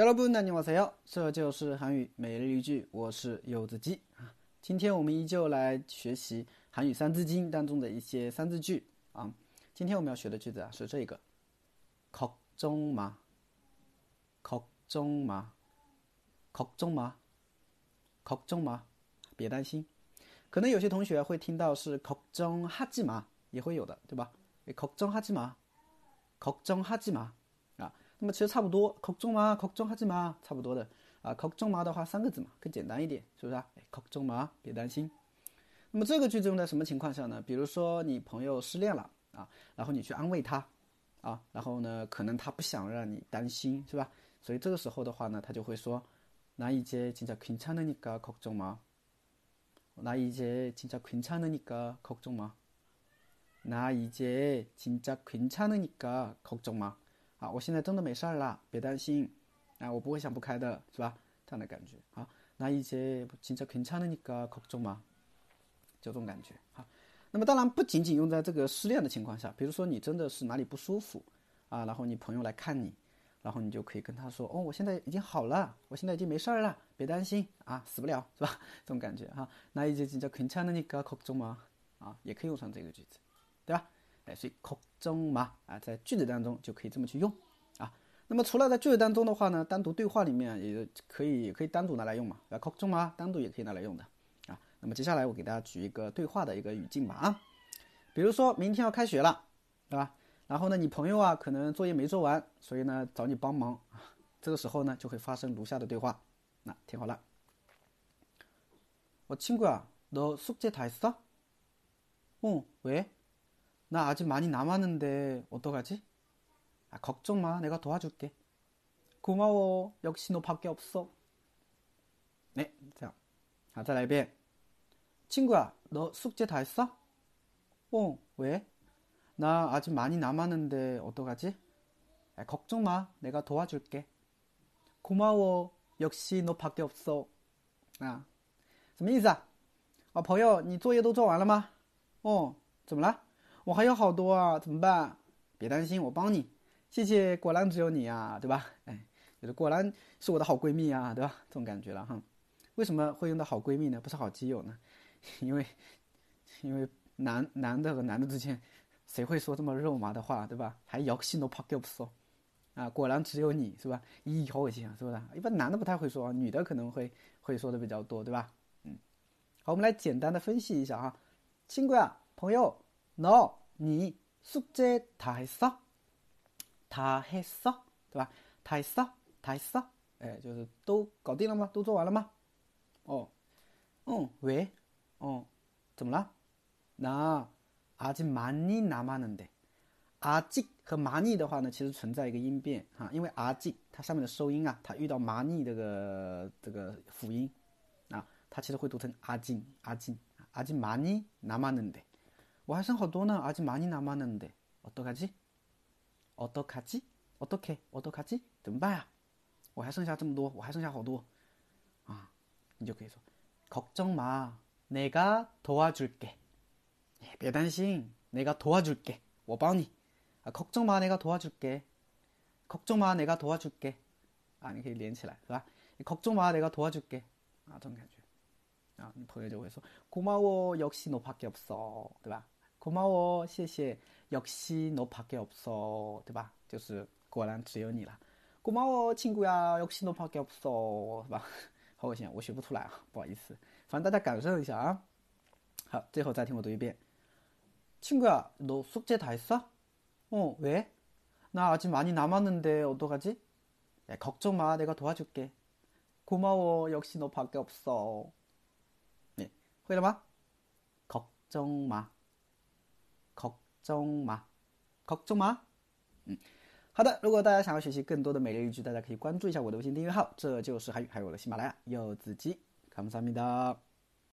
여러분안녕하세요，这就是韩语每日一句，我是柚子鸡啊。今天我们依旧来学习韩语三字经当中的一些三字句啊。今天我们要学的句子啊是这个，걱정 마， 걱정 마， 걱정 마， 걱정 마， 别担心。可能有些同学会听到是걱정하지 마， 也会有的，对吧？걱정하지 마， 걱정하지 마。 啊，那么其实差不多，걱정마걱정하지 마， 差不多的啊。걱정마的话三个字嘛，更简单一点，是不是啊？걱정 마， 别担心。那么这个句子用在什么情况下呢？比如说你朋友失恋了啊，然后你去安慰他啊，然后呢，可能他不想让你担心，是吧？所以这个时候的话呢，他就会说，나이제진짜괜찮으니까걱정 마。 나이제진짜괜찮으니까걱정 마。 나이제진짜괜찮으니까걱정 마。 啊，我现在真的没事儿了，别担心。啊，我不会想不开的，是吧？这样的感觉。啊，나이제진짜괜찮으니까걱정 마。 就这种感觉。好，那么当然不仅仅用在这个失恋的情况下，比如说你真的是哪里不舒服啊，然后你朋友来看你。然后你就可以跟他说：“哦，我现在已经好了，我现在已经没事儿了，别担心啊，死不了，是吧？这种感觉哈。那一句叫괜찮으니까걱정 마， 啊，也可以用上这个句子，对吧？ 哎，所以걱정 마， 啊，在句子当中就可以这么去用啊。那么除了在句子当中的话呢，单独对话里面也可以可以单独拿来用嘛，啊，걱정 마， 单独也可以拿来用的啊。那么接下来我给大家举一个对话的一个语境吧啊，比如说明天要开学了，对吧？然后呢，你朋友啊，可能作业没做完，所以呢找你帮忙啊。这个时候呢，就会发生如下的对话。那听好了。어친구야너숙제다했어어왜 나아직많이남았는데어떡하지아걱정마내가도와줄게고마워역시너밖에없어哎，这样。好，再来一遍。친구야너숙제다했어어왜나아직많이남았는데어떡하지걱정마내가도와줄게고마워역시너밖에없어啊，什么意思啊？哦，朋友，你作业都做完了吗？哦，怎么了？ 我还有好多啊，怎么办？别担心，我帮你。谢谢，果然只有你啊，对吧？哎，就是果然是我的好闺蜜啊，对吧？这种感觉了哈。为什么会用到好闺蜜呢？不是好基友呢？因为，因为男男的和男的之间。谁会说这么肉麻的话，对吧？还摇西诺帕给不说，啊，果然只有你是吧？咦，好恶心啊，是不是？一般男的不太会说，女的可能会会说的比较多，对吧？嗯，好，我们来简单的分析一下哈。亲贵啊，朋友 ，no，你숙제다했 어？ 다했 어？ 对吧？다했 어？ 다했 어？ 哎，就是都搞定了吗？都做完了吗？哦，嗯，喂，哦，怎么了？那。아직많이남았는 데， 아직和많이的话呢，其实存在一个音变哈，因为아직它上面的收音啊，它遇到많이这个这个辅音啊，它其实会读成아직아직아직많이남았는 데， 我还剩好多呢，아직많이남았는 데， 어떡하 지？ 어떡하 지？ 어떡 해？ 어떡하 지？ 怎么办呀？我还剩下这么多，我还剩下好多啊，你就可以说걱정마내가도와줄 게。 别担心，내가도와줄 게， 我帮你。啊，걱정마내가도와줄 게， 걱정마내가도와줄 게。 啊，你可以连起来，是吧？걱정마내가도와줄 게。 啊，这种感觉。啊，你朋友就会说，고마워역시너밖에없 어， 对吧？ 고마워谢谢，역시너밖에없 어， 对吧？就是果然只有你了。고마워친구야역시너밖에없 어， 是吧？好恶心，我学不出来啊，不好意思。反正大家感受一下啊。好，最后再听我读一遍。 친구야, 너 숙제 다 했어? 어, 왜? 나 아직 많이 남았는데 어떡하지? 야, 걱정 마, 내가 도와줄게. 고마워, 역시 너밖에 없어. 네, 会了吗? 걱정 마, 걱정 마, 걱정 마. 嗯，好的，如果大家想要学习更多的每日一句，大家可以关注一下我的微信订阅号，这就是韩语，还有我的喜马拉雅柚子鸡，감사합니다